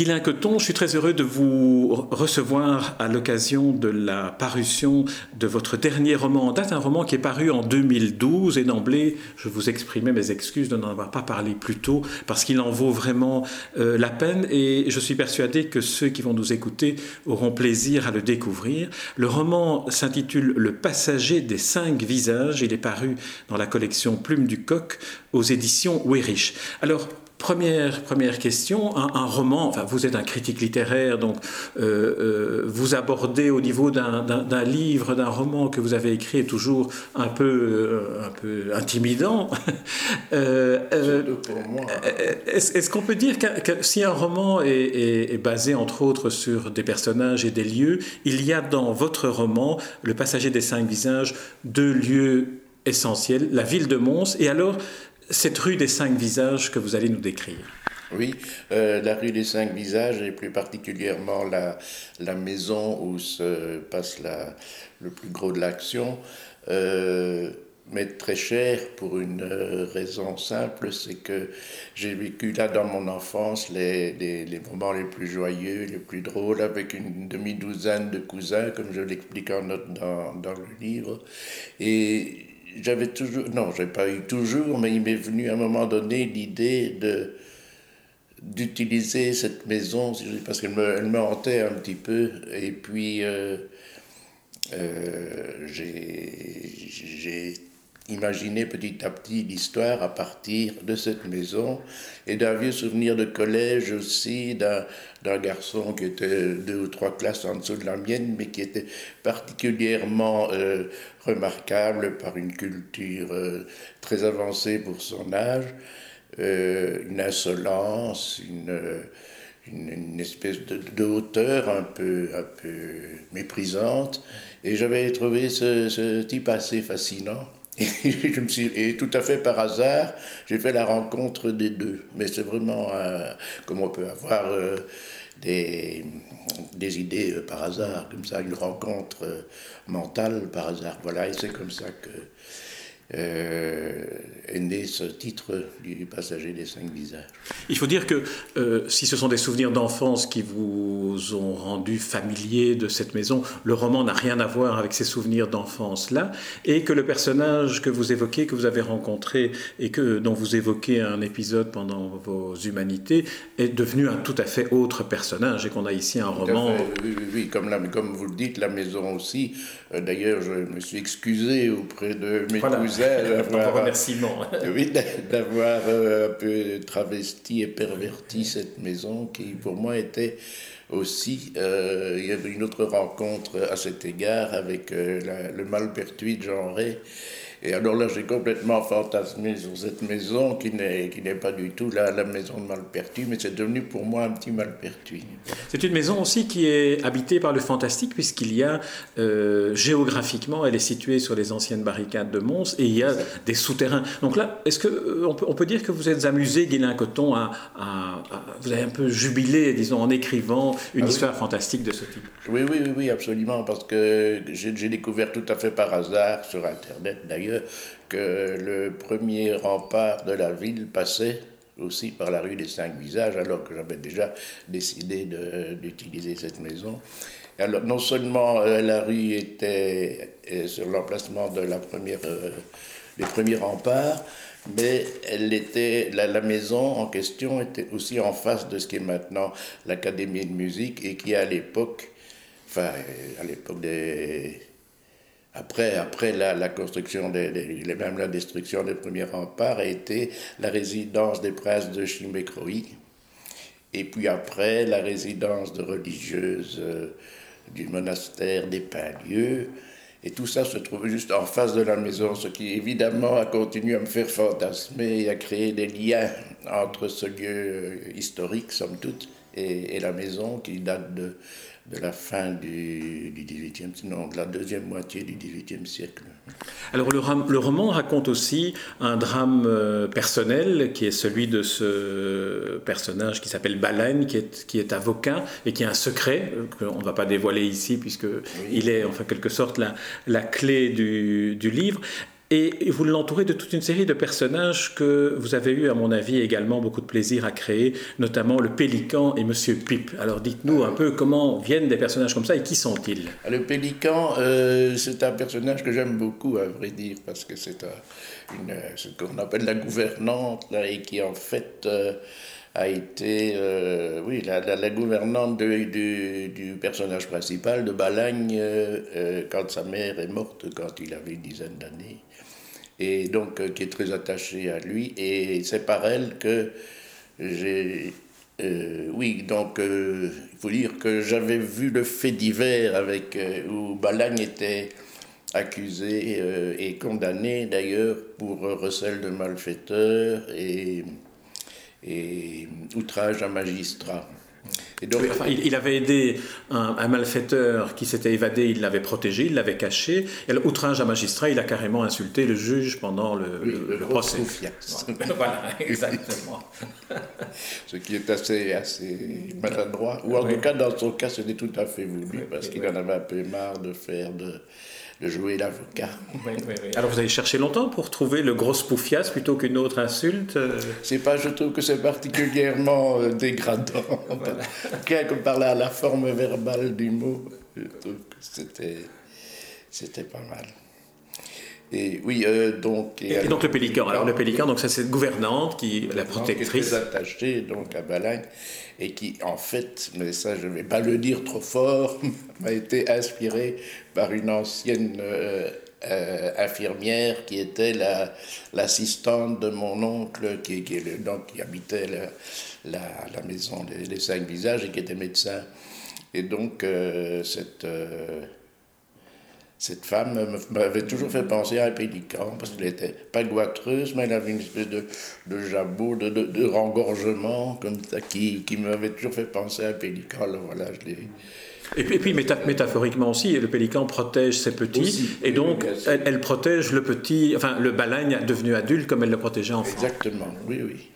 Guylain Coton, je suis très heureux de vous recevoir à l'occasion de la parution de votre dernier roman en date, un roman qui est paru en 2012 et d'emblée, je vous exprimais mes excuses de n'en avoir pas parlé plus tôt parce qu'il en vaut vraiment euh, la peine et je suis persuadé que ceux qui vont nous écouter auront plaisir à le découvrir. Le roman s'intitule Le passager des cinq visages, il est paru dans la collection Plume du Coq aux éditions Weyrich. Alors, Première, première question, un, roman, enfin vous êtes un critique littéraire, donc euh, euh, vous abordez au niveau d'un livre, d'un roman que vous avez écrit toujours un peu, euh, un peu intimidant. Est-ce qu'on peut dire que, si un roman est, est, basé entre autres sur des personnages et des lieux, il y a dans votre roman, Le passager des cinq visages, deux lieux essentiels, la ville de Mons et alors cette rue des cinq visages que vous allez nous décrire. Oui, euh, la rue des cinq visages et plus particulièrement la, maison où se passe le plus gros de l'action euh, m'est très cher pour une euh, raison simple, c'est que j'ai vécu là dans mon enfance les, les, moments les plus joyeux, les plus drôles, avec une demi-douzaine de cousins, comme je l'explique en dans, dans le livre. Et j'avais toujours, non, j'ai pas eu toujours, mais il m'est venu à un moment donné l'idée de d'utiliser cette maison, parce qu'elle me, elle me hantait un petit peu, et puis euh, euh, j'ai imaginé petit à petit l'histoire à partir de cette maison et d'un vieux souvenir de collège aussi, d'un garçon qui était deux ou trois classes en dessous de la mienne, mais qui était particulièrement euh, remarquable par une culture euh, très avancée pour son âge, euh, une insolence, une, espèce de, hauteur un peu, un peu méprisante. Et j'avais trouvé ce type assez fascinant. Et, tout à fait par hasard, j'ai fait la rencontre des deux. Mais c'est vraiment euh, comme on peut avoir euh, des, des idées euh, par hasard, comme ça, une rencontre mentale par hasard. Voilà, et c'est comme ça que euh, est né ce titre du passager des cinq visages. Il faut dire que euh, si ce sont des souvenirs d'enfance qui vous ont rendu familier de cette maison, le roman n'a rien à voir avec ces souvenirs d'enfance-là, et que le personnage que vous évoquez, que vous avez rencontré et que, dont vous évoquez un épisode pendant vos humanités, est devenu un tout à fait autre personnage, et qu'on a ici un roman... oui, oui, oui, comme, comme vous le dites, la maison aussi. Euh, d'ailleurs, je me suis excusé auprès de mes cousins d'avoir euh, un peu travesti et perverti cette maison qui, pour moi, était aussi. Euh, il y avait une autre rencontre à cet égard avec euh, le Malpertuis de Genré et alors là, j'ai complètement fantasmé sur cette maison qui n'est, qui n'est pas du tout la, la maison de Malpertuis, mais c'est devenu pour moi un petit Malpertuis. C'est une maison aussi qui est habitée par le fantastique, puisqu'il y a, euh, géographiquement, elle est située sur les anciennes barricades de Mons, et il y a des souterrains. Donc là, est-ce qu'on euh, peut, on peut dire que vous êtes amusé, Guilain Coton, à, à, vous avez un peu jubilé, disons, en écrivant une ah histoire fantastique de ce type? Oui, oui, oui, oui absolument, parce que j'ai, j'ai découvert tout à fait par hasard, sur Internet d'ailleurs, que le premier rempart de la ville passait aussi par la rue des Cinq Visages, alors que j'avais déjà décidé d'utiliser cette maison. Alors, non seulement euh, la rue était euh, sur l'emplacement de la première, euh, premiers remparts, mais elle était, la, la, maison en question était aussi en face de ce qui est maintenant l'Académie de musique et qui à l'époque, enfin à l'époque des après, après la, construction, des, même la destruction des premiers remparts, a été la résidence des princes de Chimécroï. Et puis après, la résidence de religieuses euh, du monastère des Pinlieux. Et tout ça se trouve juste en face de la maison, ce qui évidemment a continué à me faire fantasmer et à créer des liens entre ce lieu historique, somme toute, et la maison qui date de, de la fin du, du 18e, sinon de la deuxième moitié du XVIIIe siècle. Alors le, le, roman raconte aussi un drame euh, personnel qui est celui de ce personnage qui s'appelle Balagne, qui est, qui est avocat et qui a un secret euh, qu'on ne va pas dévoiler ici puisque il est en quelque sorte la, la clé du, du livre. Et vous l'entourez de toute une série de personnages que vous avez eu, à mon avis, également beaucoup de plaisir à créer, notamment le Pélican et Monsieur Pipe. Alors dites-nous un peu comment viennent des personnages comme ça et qui sont-ils? Le Pélican, euh, c'est un personnage que j'aime beaucoup, à vrai dire, parce que c'est ce qu'on appelle la gouvernante, et qui en fait... Euh, a été euh, oui, la, gouvernante du, du, personnage principal de Balagne euh, quand sa mère est morte, quand il avait une dizaine d'années et donc euh, qui est très attachée à lui. Et c'est par elle que j'ai. Euh, oui, donc euh, il faut dire que j'avais vu le fait divers avec, où Balagne était accusé et condamné d'ailleurs pour recel de malfaiteurs et, et outrage à magistrat il, avait aidé un, malfaiteur qui s'était évadé, il l'avait protégé, il l'avait caché. Et outrage à magistrat, il a carrément insulté le juge pendant le, procès. voilà, exactement. Ce qui est assez, assez maladroit. Ou en tout cas, dans son cas, c'était tout à fait voulu, parce qu'il en avait un peu marre de faire de de jouer l'avocat. Alors vous avez cherché longtemps pour trouver le gros spoufias plutôt qu'une autre insulte euh C'est pas, je trouve que c'est particulièrement euh, dégradant. Voilà. que par la, la forme verbale du mot, je trouve que c'était, c'était pas mal. Et oui, euh, donc. Et, donc le pélican. Alors le pélican, donc c'est cette gouvernante qui, la protectrice. Qui est très attachée donc à Balagne et qui, en fait, mais ça je ne vais pas le dire trop fort, m'a été inspirée par une ancienne euh, euh, infirmière qui était l'assistante de mon oncle, qui, habitait la, la, maison des, cinq visages et qui était médecin. Et donc, cette cette femme m'avait toujours fait penser à un pélican, parce qu'elle n'était pas goitreuse, mais elle avait une espèce de, de jabot, de, de, rengorgement, comme ça, qui, qui m'avait toujours fait penser à un pélican. Alors voilà, je l'ai. Et puis, et puis métaphoriquement aussi, le pélican protège ses petits, et donc elle, protège le petit, enfin le balagne devenu adulte comme elle le protégeait enfant. Exactement, oui, oui.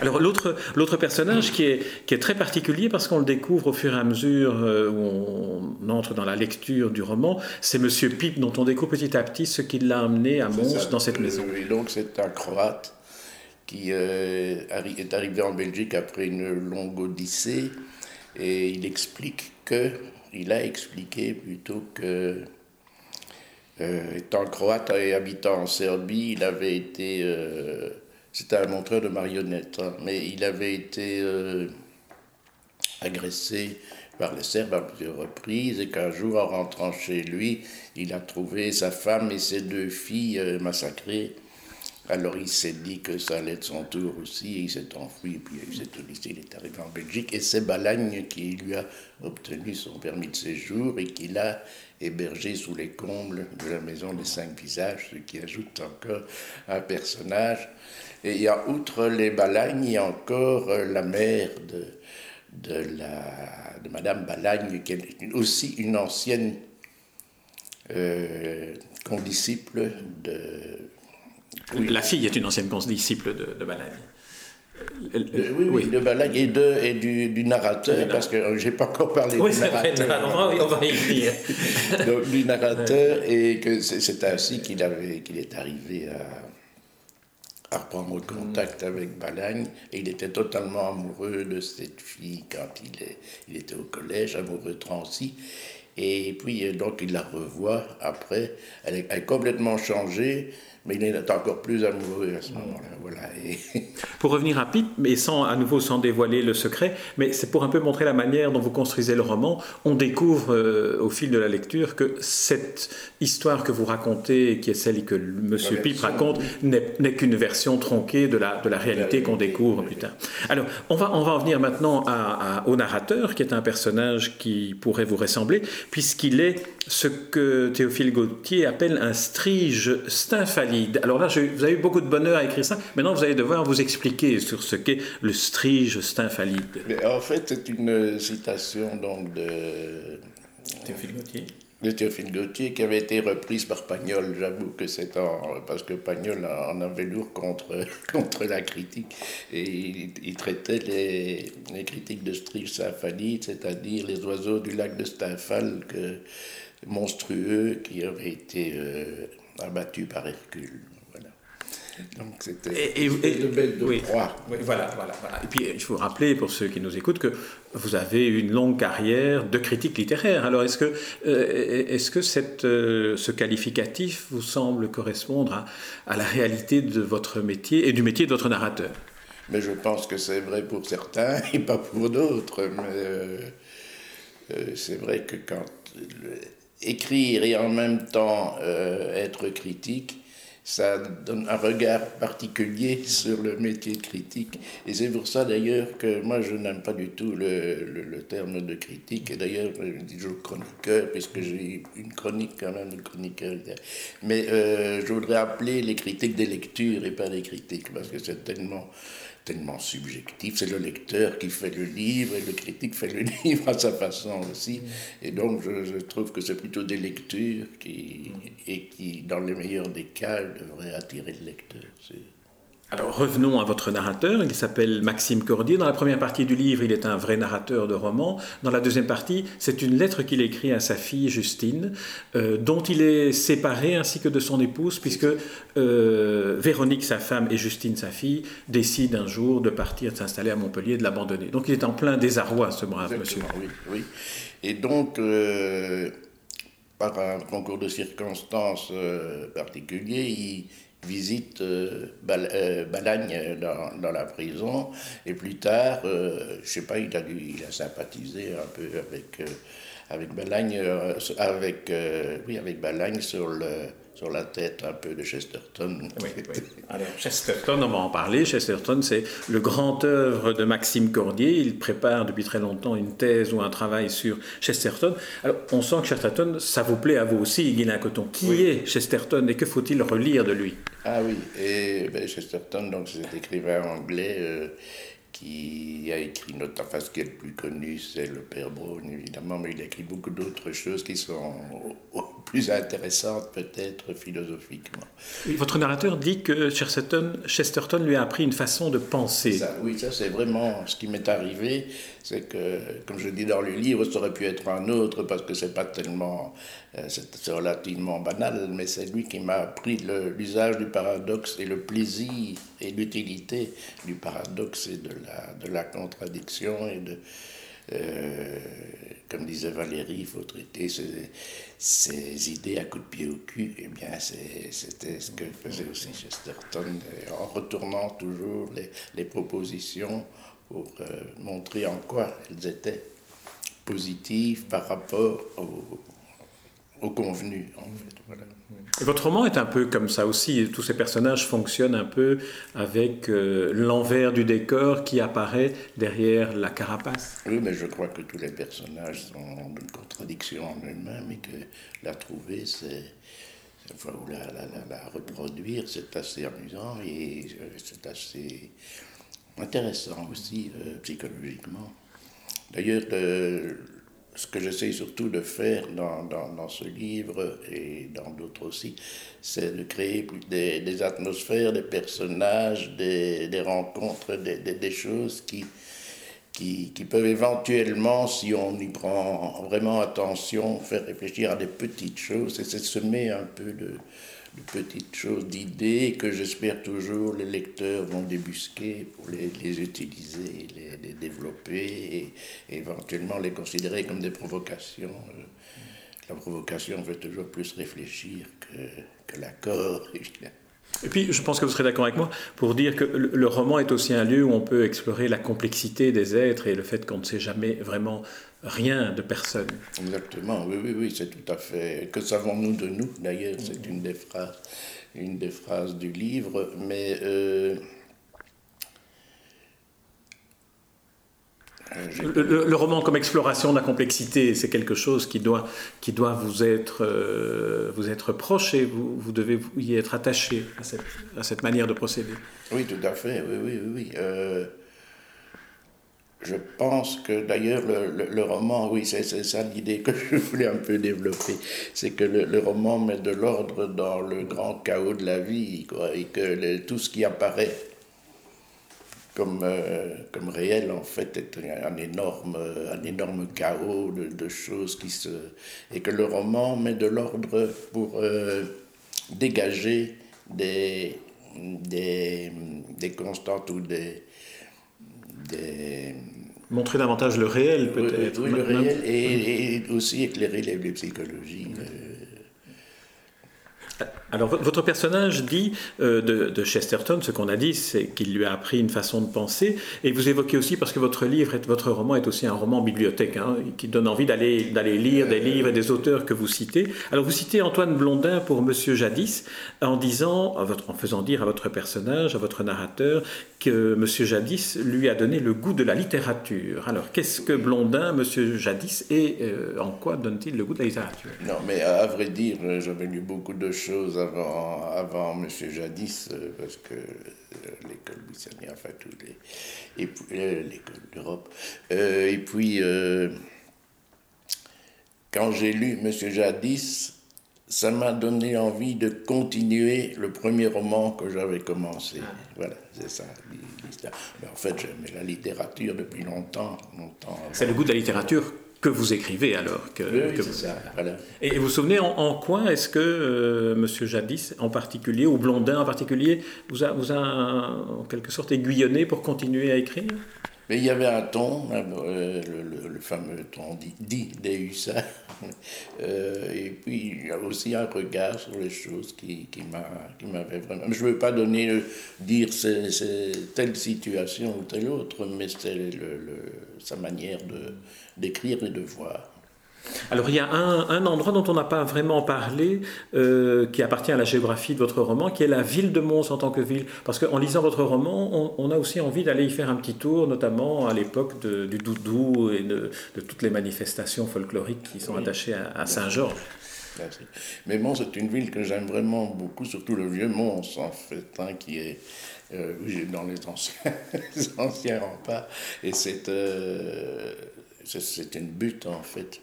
Alors l'autre, l'autre personnage qui est, qui est très particulier parce qu'on le découvre au fur et à mesure euh, où on entre dans la lecture du roman, c'est Monsieur Pipe dont on découvre petit à petit ce qui l'a amené à Mons dans cette maison. Oui, donc c'est un Croate qui euh, est arrivé en Belgique après une longue odyssée et il explique que, il a expliqué plutôt que euh, étant croate et habitant en Serbie, il avait été c'était un montreur de marionnettes, hein. mais il avait été euh, agressé par les Serbes à plusieurs reprises et qu'un jour, en rentrant chez lui, il a trouvé sa femme et ses deux filles euh, massacrées. Alors il s'est dit que ça allait être son tour aussi, et il s'est enfui, et puis il cette lycée, il est arrivé en Belgique, et c'est Balagne qui lui a obtenu son permis de séjour et qui l'a hébergé sous les combles de la maison des cinq visages, ce qui ajoute encore un personnage et il y a, outre les Balagnes, il y a encore euh, la mère de, de, la, de Madame Balagne, qui est aussi une ancienne euh, condisciple de. La fille est une ancienne condisciple de, de Balagne. Euh, oui, oui, de Balagne et, de, et du, du narrateur, parce que je n'ai pas encore parlé oui, du narrateur. on va y venir. Donc, du narrateur, et que c'est ainsi qu'il qu'il est arrivé à, à reprendre contact avec Balagne. Et il était totalement amoureux de cette fille quand il, est, il était au collège, amoureux de Trancy. Et puis donc il la revoit après, elle elle est complètement changée, mais il est encore plus amoureux à ce moment-là. Voilà. Pour revenir à Pipe, mais sans, à nouveau sans dévoiler le secret, mais c'est pour un peu montrer la manière dont vous construisez le roman, on découvre euh, au fil de la lecture que cette histoire que vous racontez, qui est celle que M. Pipe raconte, n'est qu'une version tronquée de la, de la réalité qu'on découvre plus tard. Alors, on va, on va en venir maintenant à, au narrateur, qui est un personnage qui pourrait vous ressembler, puisqu'il est ce que Théophile Gautier appelle un strige stymphalier Alors là, vous avez eu beaucoup de bonheur à écrire ça. Maintenant, vous allez devoir vous expliquer sur ce qu'est le strige stymphalides. Mais en fait, c'est une citation donc de Théophile Gautier de Théophile Gauthier qui avait été reprise par Pagnol. J'avoue que c'est en, parce que Pagnol en avait lourd contre, contre la critique et il, traitait les, les, critiques de Stryge c'est-à-dire les oiseaux du lac de Stymphal que, monstrueux qui avaient été euh, abattus par Hercule. Donc c'était de belles oui, voilà, voilà, voilà. Et puis il faut rappeler pour ceux qui nous écoutent que vous avez une longue carrière de critique littéraire. Alors est-ce que, euh, est-ce que cette, euh, ce qualificatif vous semble correspondre à, à, la réalité de votre métier et du métier de votre narrateur? Mais je pense que c'est vrai pour certains et pas pour d'autres. Mais euh, c'est vrai que quand écrire et en même temps être critique, ça donne un regard particulier sur le métier de critique. Et c'est pour ça d'ailleurs que moi je n'aime pas du tout le, le, terme de critique. Et d'ailleurs je dis toujours chroniqueur, puisque j'ai une chronique quand même, une chroniqueur. Mais euh, je voudrais appeler les critiques des lectures et pas des critiques, parce que c'est tellement tellement subjectif. C'est le lecteur qui fait le livre et le critique fait le livre à sa façon aussi. Et donc, je, trouve que c'est plutôt des lectures qui, et qui, dans le meilleur des cas, devraient attirer le lecteur. Alors revenons à votre narrateur, il s'appelle Maxime Cordier. Dans la première partie du livre, il est un vrai narrateur de romans. Dans la deuxième partie, c'est une lettre qu'il écrit à sa fille Justine, euh, dont il est séparé ainsi que de son épouse, puisque euh, Véronique, sa femme, et Justine, sa fille, décident un jour de partir, de s'installer à Montpellier, de l'abandonner. Donc il est en plein désarroi, ce brave monsieur. Oui, oui. Et donc, euh, par un concours de circonstances particulier, il visite euh, euh, Balagne dans, dans, la prison et plus tard, euh, je sais pas, il a, dû, il a sympathisé un peu avec, avec Balagne, avec, oui, avec Balagne sur le sur la tête un peu de Chesterton. Oui, oui. Alors, Chesterton, on va en parler. Chesterton, c'est le grand œuvre de Maxime Cordier. Il prépare depuis très longtemps une thèse ou un travail sur Chesterton. Alors, on sent que Chesterton, ça vous plaît à vous aussi, Guylain Coton. Qui est Chesterton et que faut-il relire de lui? Ah oui, et ben, Chesterton, donc, c'est écrivain anglais. Euh, qui a écrit notre enfin ce qui est le plus connu, c'est le Père Brown, évidemment, mais il a écrit beaucoup d'autres choses qui sont plus intéressantes peut-être philosophiquement. votre narrateur dit que Chesterton, Chesterton lui a appris une façon de penser. oui, ça c'est vraiment ce qui m'est arrivé c'est que, comme je dis dans le livre, ça aurait pu être un autre parce que c'est pas tellement, euh, c'est relativement banal, mais c'est lui qui m'a appris l'usage du paradoxe et le plaisir et l'utilité du paradoxe et de la, de la contradiction et de, euh, comme disait Valérie, il faut traiter ces, idées à coups de pied au cul. Eh bien, c'était ce que faisait aussi Chesterton, en retournant toujours les, propositions pour euh, montrer en quoi elles étaient positives par rapport au, au convenu. En fait, voilà. Et votre roman est un peu comme ça aussi. Tous ces personnages fonctionnent un peu avec euh, l'envers du décor qui apparaît derrière la carapace. Oui, mais je crois que tous les personnages sont une contradiction en eux-mêmes et que la trouver, c'est. Enfin, la, la, la, la reproduire, c'est assez amusant et euh, c'est assez intéressant aussi euh, psychologiquement. D'ailleurs, ce que j'essaie surtout de faire dans, dans, ce livre et dans d'autres aussi, c'est de créer des, atmosphères, des personnages, des, rencontres, des, des, choses qui, qui, qui, peuvent éventuellement, si on y prend vraiment attention, faire réfléchir à des petites choses. Et c'est semer un peu de, petites choses, d'idées que j'espère toujours les lecteurs vont débusquer pour les, les utiliser, les, développer et, éventuellement les considérer comme des provocations. La provocation fait toujours plus réfléchir que, que l'accord. Et puis, je pense que vous serez d'accord avec moi pour dire que le roman est aussi un lieu où on peut explorer la complexité des êtres et le fait qu'on ne sait jamais vraiment rien de personne. Exactement, oui, oui, oui, c'est tout à fait. Que savons-nous de nous D'ailleurs, c'est une des phrases, une des phrases du livre, mais euh, Le, roman comme exploration de la complexité, c'est quelque chose qui doit, qui doit vous, être, euh, vous être proche et vous, vous devez y être attaché à cette, à cette, manière de procéder. Oui, tout à fait, oui, oui, oui. Euh, je pense que d'ailleurs le, le, roman, oui, c'est ça l'idée que je voulais un peu développer, c'est que le, roman met de l'ordre dans le grand chaos de la vie, et que tout ce qui apparaît comme, euh, comme réel, en fait, est un énorme, un énorme chaos de, choses qui se... Et que le roman met de l'ordre pour euh, dégager des, des, des constantes ou des... des Montrer davantage le réel, peut-être. Oui, le réel et, aussi éclairer les, les psychologies. Euh, alors, votre personnage dit euh, de, Chesterton, ce qu'on a dit, c'est qu'il lui a appris une façon de penser. Et vous évoquez aussi, parce que votre livre, votre roman est aussi un roman bibliothèque, hein, qui donne envie d'aller, lire des livres et des auteurs que vous citez. Alors, vous citez Antoine Blondin pour Monsieur Jadis, en disant, en faisant dire à votre personnage, à votre narrateur, que Monsieur Jadis lui a donné le goût de la littérature. Alors, qu'est-ce que Blondin, Monsieur Jadis, et euh, en quoi donne-t-il le goût de la littérature? Non, mais à vrai dire, j'avais lu beaucoup de choses avant, avant M. Jadis, euh, parce que euh, l'école Bissani, enfin, tous les. Et puis, euh, l'école d'Europe. et puis, quand j'ai lu M. Jadis, ça m'a donné envie de continuer le premier roman que j'avais commencé. Ah. Voilà, c'est ça l'histoire. Mais en fait, j'aimais la littérature depuis longtemps. longtemps c'est le goût de la littérature que vous écrivez alors. Que, oui, Ça, Et vous vous souvenez en, quoi est-ce que euh, Monsieur Jadis en particulier, ou Blondin en particulier, vous a, vous a en quelque sorte aiguillonné pour continuer à écrire? Mais il y avait un ton, euh, le, fameux ton dit, dit des euh, et puis il y a aussi un regard sur les choses qui, qui m'avait vraiment. Je ne veux pas donner, dire c'est, telle situation ou telle autre, mais c'est sa manière d'écrire et de voir. Alors il y a un, endroit dont on n'a pas vraiment parlé, euh, qui appartient à la géographie de votre roman, qui est la ville de Mons en tant que ville. Parce qu'en lisant votre roman, on, a aussi envie d'aller y faire un petit tour, notamment à l'époque du doudou et de, toutes les manifestations folkloriques qui sont attachées à, Saint-Georges. Mais Mons est une ville que j'aime vraiment beaucoup, surtout le vieux Mons en fait, hein, qui est euh, dans les anciens, les anciens remparts. Et c'est euh, c'est une butte en fait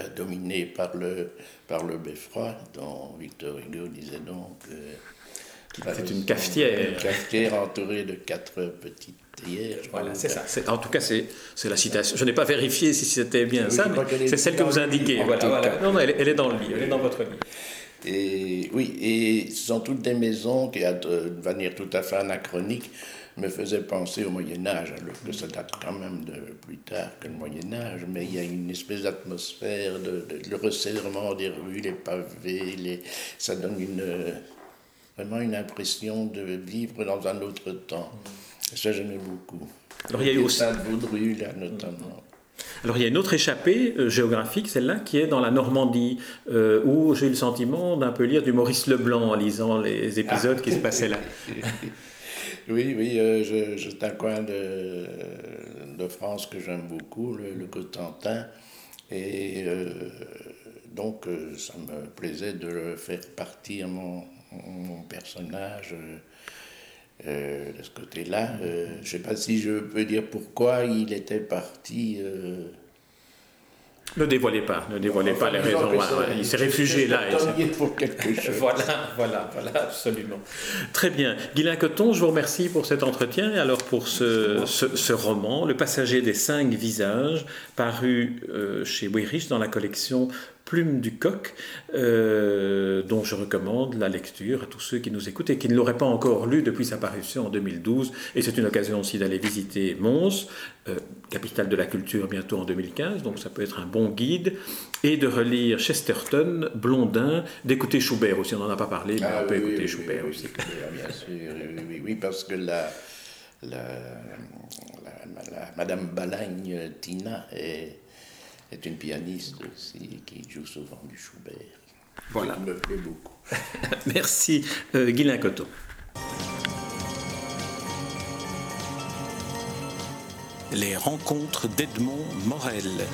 euh, dominé par le, par le beffroi, dont Victor Hugo disait donc. c'est une cafetière. Une cafetière entourée de quatre petites théières. Voilà, c'est ça. En tout cas, c'est la citation. Je n'ai pas vérifié si c'était bien ça, mais c'est celle que vous indiquez. Voilà, Non, non, elle, est dans le livre, elle est dans votre livre. Et oui, et ce sont toutes des maisons qui, de manière tout à fait anachronique, me faisait penser au Moyen Âge, alors que ça date quand même de plus tard que le Moyen Âge, mais il y a une espèce d'atmosphère, de, le resserrement des rues, les pavés, les, ça donne une, vraiment une impression de vivre dans un autre temps. Ça, j'aimais beaucoup. Alors, il y a eu aussi... Vaudru, là, notamment. Alors il y a une autre échappée euh, géographique, celle-là, qui est dans la Normandie, euh, où j'ai eu le sentiment d'un peu lire du Maurice Leblanc en lisant les épisodes qui se passaient là. Oui, oui, euh, c'est un coin de, France que j'aime beaucoup, le, Cotentin. Et euh, donc, euh, ça me plaisait de faire partir mon, mon personnage de ce côté-là. je ne sais pas si je peux dire pourquoi il était parti ne dévoilez pas, ne dévoilez pas les raisons. il s'est réfugié là. pour quelque chose. voilà, voilà, voilà, absolument. Très bien. Guylain Coton, je vous remercie pour cet entretien et alors pour ce, ce, roman, Le passager des cinq visages, paru euh, chez Weyrich dans la collection Plume du coq, euh, dont je recommande la lecture à tous ceux qui nous écoutent et qui ne l'auraient pas encore lu depuis sa parution en 2012. Et c'est une occasion aussi d'aller visiter Mons, euh, capitale de la culture bientôt en 2015, donc ça peut être un bon guide, et de relire Chesterton, Blondin, d'écouter Schubert aussi, on n'en a pas parlé, mais ah on peut écouter Schubert aussi. Bien sûr, oui, oui, parce que la, la, la Madame Balagne Tina est est une pianiste aussi qui joue souvent du Schubert. Voilà. Ça me plaît beaucoup. Merci, euh, Guylain Coteau. Les rencontres d'Edmond Morel.